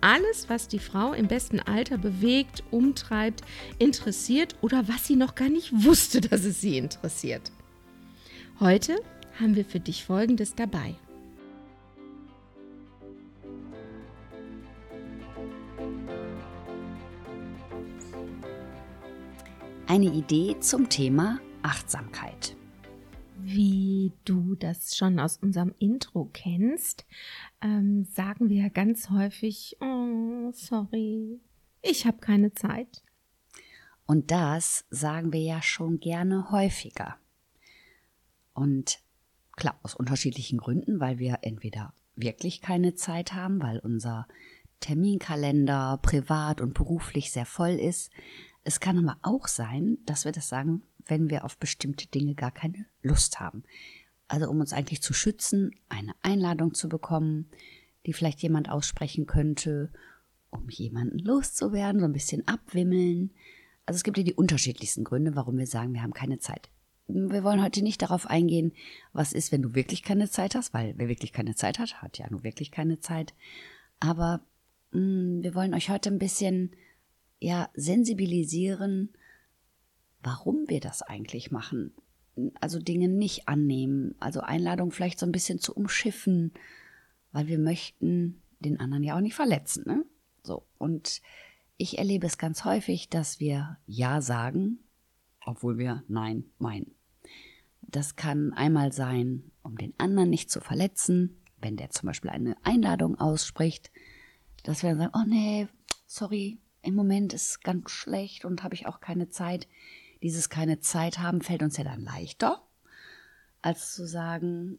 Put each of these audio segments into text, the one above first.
alles, was die Frau im besten Alter bewegt, umtreibt, interessiert oder was sie noch gar nicht wusste, dass es sie interessiert. Heute haben wir für dich Folgendes dabei. Eine Idee zum Thema Achtsamkeit. Wie du das schon aus unserem Intro kennst, ähm, sagen wir ganz häufig, oh, sorry, ich habe keine Zeit. Und das sagen wir ja schon gerne häufiger. Und klar, aus unterschiedlichen Gründen, weil wir entweder wirklich keine Zeit haben, weil unser Terminkalender privat und beruflich sehr voll ist. Es kann aber auch sein, dass wir das sagen, wenn wir auf bestimmte Dinge gar keine Lust haben. Also um uns eigentlich zu schützen, eine Einladung zu bekommen, die vielleicht jemand aussprechen könnte, um jemanden loszuwerden, so ein bisschen abwimmeln. Also es gibt ja die unterschiedlichsten Gründe, warum wir sagen, wir haben keine Zeit. Wir wollen heute nicht darauf eingehen, was ist, wenn du wirklich keine Zeit hast, weil wer wirklich keine Zeit hat, hat ja nur wirklich keine Zeit. Aber mh, mm, wir wollen euch heute ein bisschen ja sensibilisieren, warum wir das eigentlich machen. Also Dinge nicht annehmen, also Einladungen vielleicht so ein bisschen zu umschiffen, weil wir möchten den anderen ja auch nicht verletzen, ne? So. Und ich erlebe es ganz häufig, dass wir Ja sagen, obwohl wir Nein meinen. Das kann einmal sein, um den anderen nicht zu verletzen, wenn der zum Beispiel eine Einladung ausspricht, dass wir dann sagen, oh nee, sorry, im Moment ist ganz schlecht und habe ich auch keine Zeit dieses keine Zeit haben fällt uns ja dann leichter, als zu sagen,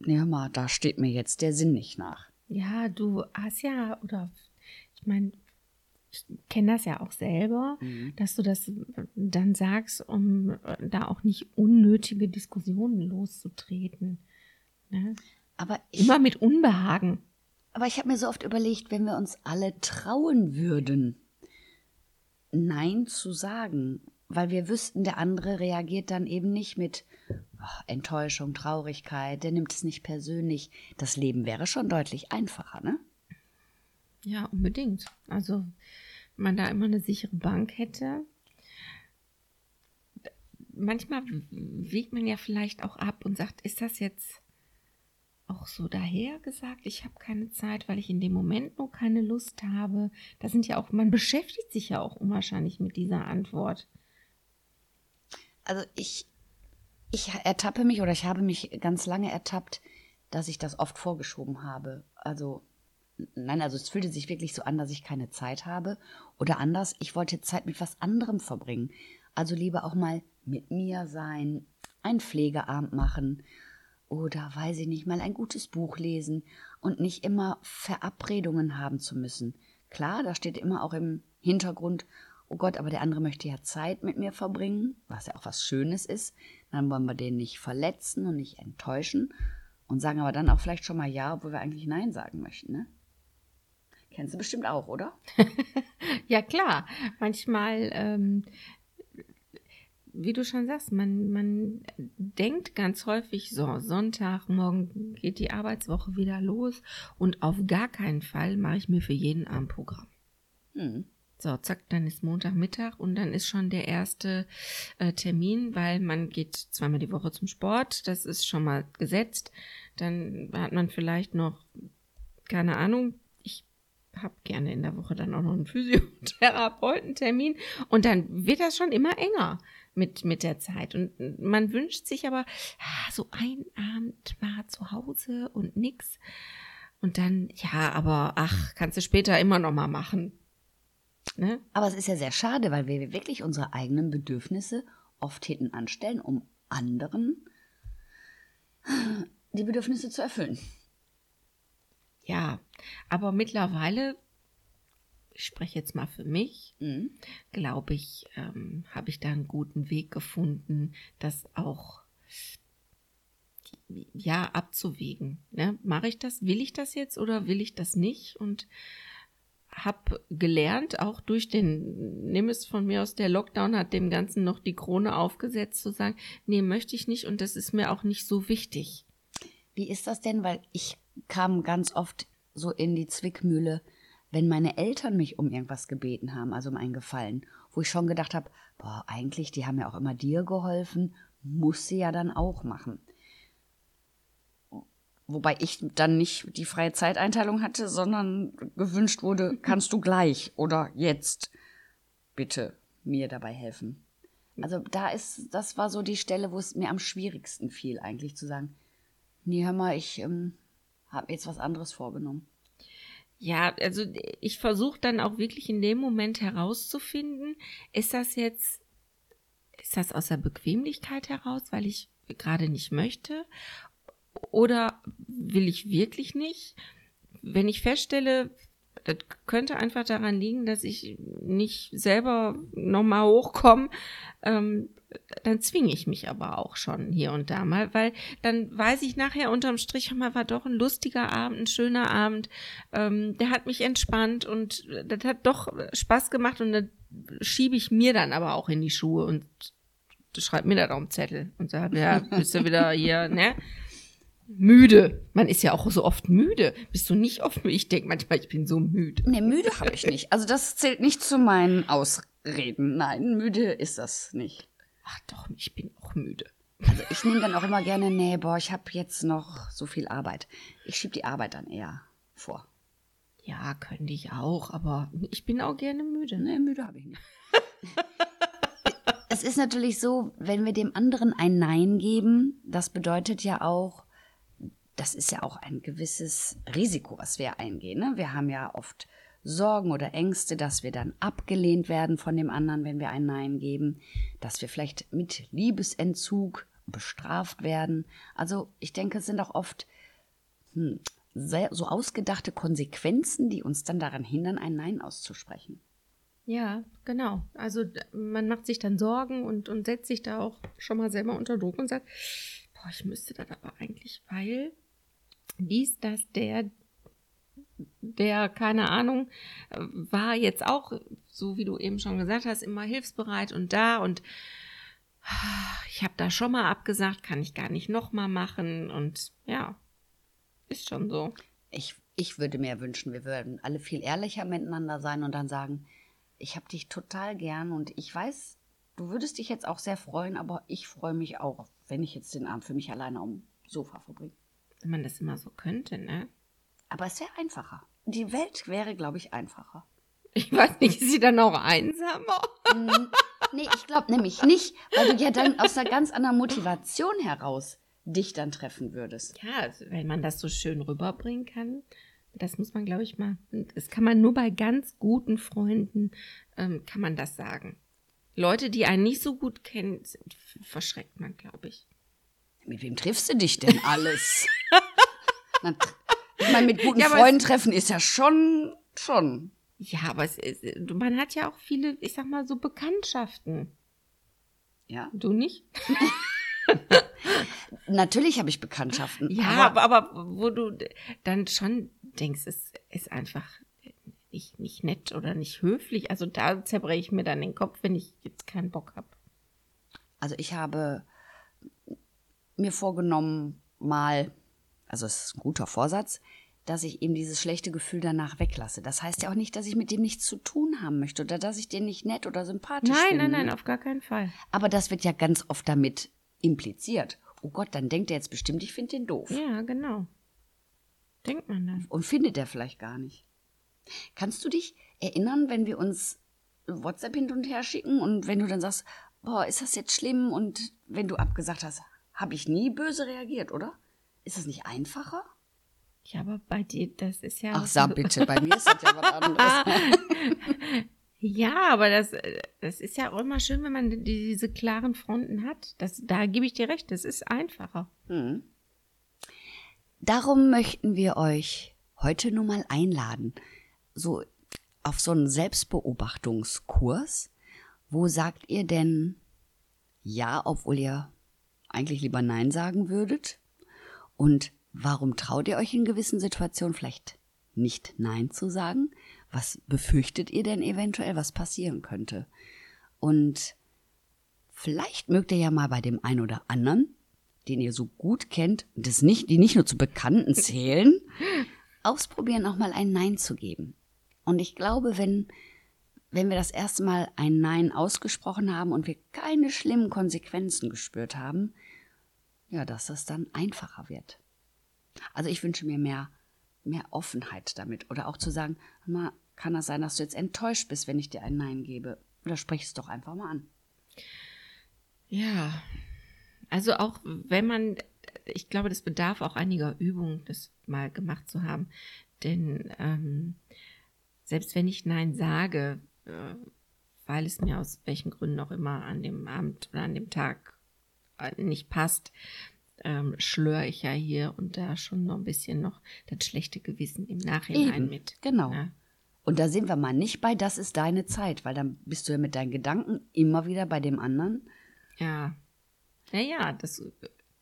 nee, hör mal, da steht mir jetzt der Sinn nicht nach. Ja, du hast ja, oder ich meine, ich kenne das ja auch selber, mhm. dass du das dann sagst, um da auch nicht unnötige Diskussionen loszutreten. Ne? Aber ich, immer mit Unbehagen. Aber ich habe mir so oft überlegt, wenn wir uns alle trauen würden, Nein zu sagen, weil wir wüssten, der andere reagiert dann eben nicht mit oh, Enttäuschung, Traurigkeit, der nimmt es nicht persönlich. Das Leben wäre schon deutlich einfacher, ne? Ja, unbedingt. Also, wenn man da immer eine sichere Bank hätte. Manchmal wiegt man ja vielleicht auch ab und sagt, ist das jetzt auch so daher gesagt, ich habe keine Zeit, weil ich in dem Moment nur keine Lust habe. Da sind ja auch, man beschäftigt sich ja auch unwahrscheinlich mit dieser Antwort also ich, ich ertappe mich oder ich habe mich ganz lange ertappt, dass ich das oft vorgeschoben habe. Also, nein, also es fühlte sich wirklich so an, dass ich keine Zeit habe. Oder anders, ich wollte Zeit mit was anderem verbringen. Also lieber auch mal mit mir sein, einen Pflegeabend machen oder, weiß ich nicht, mal ein gutes Buch lesen und nicht immer Verabredungen haben zu müssen. Klar, da steht immer auch im Hintergrund, oh Gott, aber der andere möchte ja Zeit mit mir verbringen, was ja auch was Schönes ist, dann wollen wir den nicht verletzen und nicht enttäuschen und sagen aber dann auch vielleicht schon mal Ja, obwohl wir eigentlich Nein sagen möchten, ne? Kennst du bestimmt auch, oder? ja, klar. Manchmal, ähm, wie du schon sagst, man, man denkt ganz häufig, so, Sonntag, morgen geht die Arbeitswoche wieder los und auf gar keinen Fall mache ich mir für jeden Abend Programm. Mhm. So, zack, dann ist Montagmittag und dann ist schon der erste äh, Termin, weil man geht zweimal die Woche zum Sport, das ist schon mal gesetzt. Dann hat man vielleicht noch, keine Ahnung, ich habe gerne in der Woche dann auch noch einen Physiotherapeutentermin und dann wird das schon immer enger mit, mit der Zeit. Und man wünscht sich aber ah, so ein Abend mal zu Hause und nix. Und dann, ja, aber ach, kannst du später immer noch mal machen. Ne? Aber es ist ja sehr schade, weil wir wirklich unsere eigenen Bedürfnisse oft hinten anstellen, um anderen die Bedürfnisse zu erfüllen. Ja, aber mittlerweile ich spreche jetzt mal für mich, Mhm. glaube ich, ähm, habe ich da einen guten Weg gefunden, das auch ja abzuwägen. Ne? Mache ich das? Will ich das jetzt oder will ich das nicht? Und habe gelernt, auch durch den, nimm es von mir aus, der Lockdown hat dem Ganzen noch die Krone aufgesetzt, zu sagen, nee, möchte ich nicht und das ist mir auch nicht so wichtig. Wie ist das denn? Weil ich kam ganz oft so in die Zwickmühle, wenn meine Eltern mich um irgendwas gebeten haben, also um einen Gefallen, wo ich schon gedacht habe, boah, eigentlich, die haben ja auch immer dir geholfen, muss sie ja dann auch machen. Wobei ich dann nicht die freie Zeiteinteilung hatte, sondern gewünscht wurde, kannst du gleich oder jetzt bitte mir dabei helfen. Also da ist, das war so die Stelle, wo es mir am schwierigsten fiel, eigentlich zu sagen, nee, hör mal, ich ähm, habe jetzt was anderes vorgenommen. Ja, also ich versuche dann auch wirklich in dem Moment herauszufinden, ist das jetzt, ist das aus der Bequemlichkeit heraus, weil ich gerade nicht möchte? Oder will ich wirklich nicht? Wenn ich feststelle, das könnte einfach daran liegen, dass ich nicht selber nochmal hochkomme, ähm, dann zwinge ich mich aber auch schon hier und da mal, weil dann weiß ich nachher unterm Strich, war doch ein lustiger Abend, ein schöner Abend, ähm, der hat mich entspannt und das hat doch Spaß gemacht und das schiebe ich mir dann aber auch in die Schuhe und schreibe mir da auf den Zettel und sage, ja, bist du wieder hier, ne? Müde. Man ist ja auch so oft müde. Bist du nicht oft müde? Ich denke manchmal, ich bin so müde. Nee, müde habe ich nicht. Also das zählt nicht zu meinen Ausreden. Nein, müde ist das nicht. Ach doch, ich bin auch müde. Also ich nehme dann auch immer gerne, nee, boah, ich habe jetzt noch so viel Arbeit. Ich schiebe die Arbeit dann eher vor. Ja, könnte ich auch, aber ich bin auch gerne müde. Nee, müde habe ich nicht. es ist natürlich so, wenn wir dem anderen ein Nein geben, das bedeutet ja auch, das ist ja auch ein gewisses Risiko, was wir eingehen. Ne? Wir haben ja oft Sorgen oder Ängste, dass wir dann abgelehnt werden von dem anderen, wenn wir ein Nein geben, dass wir vielleicht mit Liebesentzug bestraft werden. Also ich denke, es sind auch oft hm, so ausgedachte Konsequenzen, die uns dann daran hindern, ein Nein auszusprechen. Ja, genau. Also man macht sich dann Sorgen und, und setzt sich da auch schon mal selber unter Druck und sagt, boah, ich müsste das aber eigentlich, weil dies, das, der, der, keine Ahnung, war jetzt auch, so wie du eben schon gesagt hast, immer hilfsbereit und da und ich habe da schon mal abgesagt, kann ich gar nicht nochmal machen und ja, ist schon so. Ich, ich würde mir wünschen, wir würden alle viel ehrlicher miteinander sein und dann sagen, ich habe dich total gern und ich weiß, du würdest dich jetzt auch sehr freuen, aber ich freue mich auch, wenn ich jetzt den Abend für mich alleine am Sofa verbringe. Wenn man das immer so könnte, ne? Aber es wäre einfacher. Die Welt wäre, glaube ich, einfacher. Ich weiß nicht, ist sie dann auch einsamer? Hm, nee, ich glaube nämlich nicht, weil du ja dann aus einer ganz anderen Motivation heraus dich dann treffen würdest. Ja, also, wenn man das so schön rüberbringen kann, das muss man, glaube ich, mal. Das kann man nur bei ganz guten Freunden, ähm, kann man das sagen. Leute, die einen nicht so gut kennen, verschreckt man, glaube ich. Mit wem triffst du dich denn alles? Na, ich meine, mit guten Ja, aber Freunden treffen ist ja schon, schon. Ja, aber es ist, man hat ja auch viele, ich sag mal, so Bekanntschaften. Ja. Du nicht? Natürlich habe ich Bekanntschaften. Ja, aber, aber wo du dann schon denkst, es ist einfach nicht, nicht nett oder nicht höflich. Also da zerbreche ich mir dann den Kopf, wenn ich jetzt keinen Bock habe. Also ich habe mir vorgenommen, mal, also es ist ein guter Vorsatz, dass ich eben dieses schlechte Gefühl danach weglasse. Das heißt ja auch nicht, dass ich mit dem nichts zu tun haben möchte oder dass ich den nicht nett oder sympathisch Nein, finde. nein, nein, auf gar keinen Fall. Aber das wird ja ganz oft damit impliziert. Oh Gott, dann denkt er jetzt bestimmt, ich finde den doof. Ja, genau. Denkt man dann. Und findet er vielleicht gar nicht. Kannst du dich erinnern, wenn wir uns WhatsApp hin und her schicken und wenn du dann sagst, boah, ist das jetzt schlimm? Und wenn du abgesagt hast, habe ich nie böse reagiert, oder? Ist das nicht einfacher? Ja, aber bei dir, das ist ja. Ach, sag bitte, bei mir ist das ja was anderes. Ja, aber das, das ist ja auch immer schön, wenn man die- diese klaren Fronten hat. Das, da gebe ich dir recht, das ist einfacher. Hm. Darum möchten wir euch heute nur mal einladen, so auf so einen Selbstbeobachtungskurs. Wo sagt ihr denn ja, obwohl ihr eigentlich lieber Nein sagen würdet? Und warum traut ihr euch in gewissen Situationen vielleicht nicht Nein zu sagen? Was befürchtet ihr denn eventuell, was passieren könnte? Und vielleicht mögt ihr ja mal bei dem einen oder anderen, den ihr so gut kennt, das nicht, die nicht nur zu Bekannten zählen, ausprobieren, auch mal ein Nein zu geben. Und ich glaube, wenn, wenn wir das erste Mal ein Nein ausgesprochen haben und wir keine schlimmen Konsequenzen gespürt haben, ja, dass das dann einfacher wird. Also ich wünsche mir mehr, mehr Offenheit damit. Oder auch zu sagen, mal, kann das sein, dass du jetzt enttäuscht bist, wenn ich dir ein Nein gebe? Oder sprich es doch einfach mal an. Ja, also auch wenn man, ich glaube, das bedarf auch einiger Übung, das mal gemacht zu haben. Denn ähm, selbst wenn ich Nein sage, äh, weil es mir aus welchen Gründen auch immer an dem Abend oder an dem Tag äh, nicht passt, ähm, schlöre ich ja hier und da schon noch ein bisschen noch das schlechte Gewissen im Nachhinein Eben, mit. Genau. Ja. Und da sind wir mal nicht bei, das ist deine Zeit, weil dann bist du ja mit deinen Gedanken immer wieder bei dem anderen. Ja. Naja, das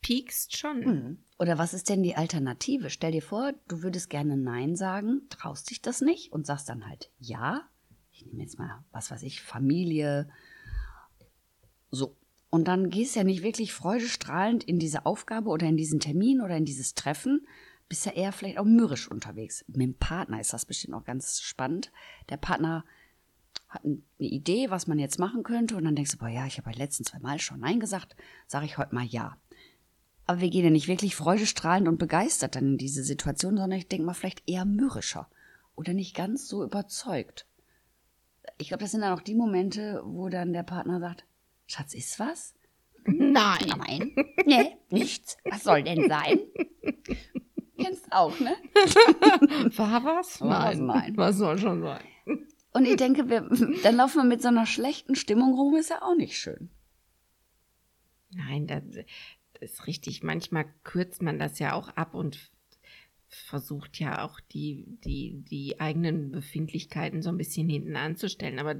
piekst schon. Hm. Oder was ist denn die Alternative? Stell dir vor, du würdest gerne Nein sagen, traust dich das nicht und sagst dann halt Ja. Ich nehme jetzt mal, was weiß ich, Familie. So. Und dann gehst du ja nicht wirklich freudestrahlend in diese Aufgabe oder in diesen Termin oder in dieses Treffen, bist ja eher vielleicht auch mürrisch unterwegs. Mit dem Partner ist das bestimmt auch ganz spannend. Der Partner hat eine Idee, was man jetzt machen könnte und dann denkst du, boah ja, ich habe die letzten zwei Mal schon Nein gesagt, sage ich heute mal Ja. Aber wir gehen ja nicht wirklich freudestrahlend und begeistert dann in diese Situation, sondern ich denke mal vielleicht eher mürrischer oder nicht ganz so überzeugt. Ich glaube, das sind dann auch die Momente, wo dann der Partner sagt, Schatz, ist was? Nein. Nein. Nee, nichts. Was soll denn sein? Kennst auch, ne? War was? War was? Nein. Was soll schon sein? Und ich denke, wir, dann laufen wir mit so einer schlechten Stimmung rum, ist ja auch nicht schön. Nein, das, das ist richtig. Manchmal kürzt man das ja auch ab und versucht ja auch die, die, die eigenen Befindlichkeiten so ein bisschen hinten anzustellen. Aber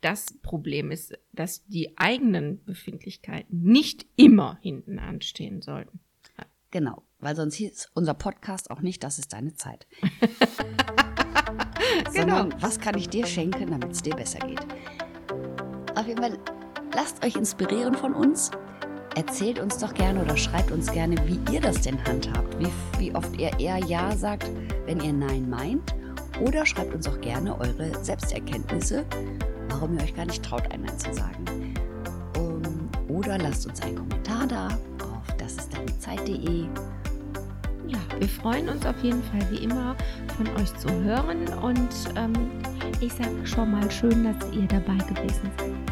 das Problem ist, dass die eigenen Befindlichkeiten nicht immer hinten anstehen sollten. Genau, weil sonst hieß unser Podcast auch nicht, das ist deine Zeit. Sondern was kann ich dir schenken, damit es dir besser geht? Auf jeden Fall, lasst euch inspirieren von uns. Erzählt uns doch gerne oder schreibt uns gerne, wie ihr das denn handhabt. Wie, wie oft ihr eher Ja sagt, wenn ihr Nein meint. Oder schreibt uns auch gerne eure Selbsterkenntnisse, warum ihr euch gar nicht traut, ein Nein zu sagen. Um, oder lasst uns einen Kommentar da auf dasistdeinezeit.de. Ja, wir freuen uns auf jeden Fall wie immer von euch zu hören und ähm, ich sage schon mal schön, dass ihr dabei gewesen seid.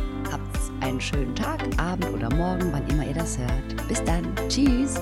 Einen schönen Tag, Abend oder Morgen, wann immer ihr das hört. Bis dann. Tschüss.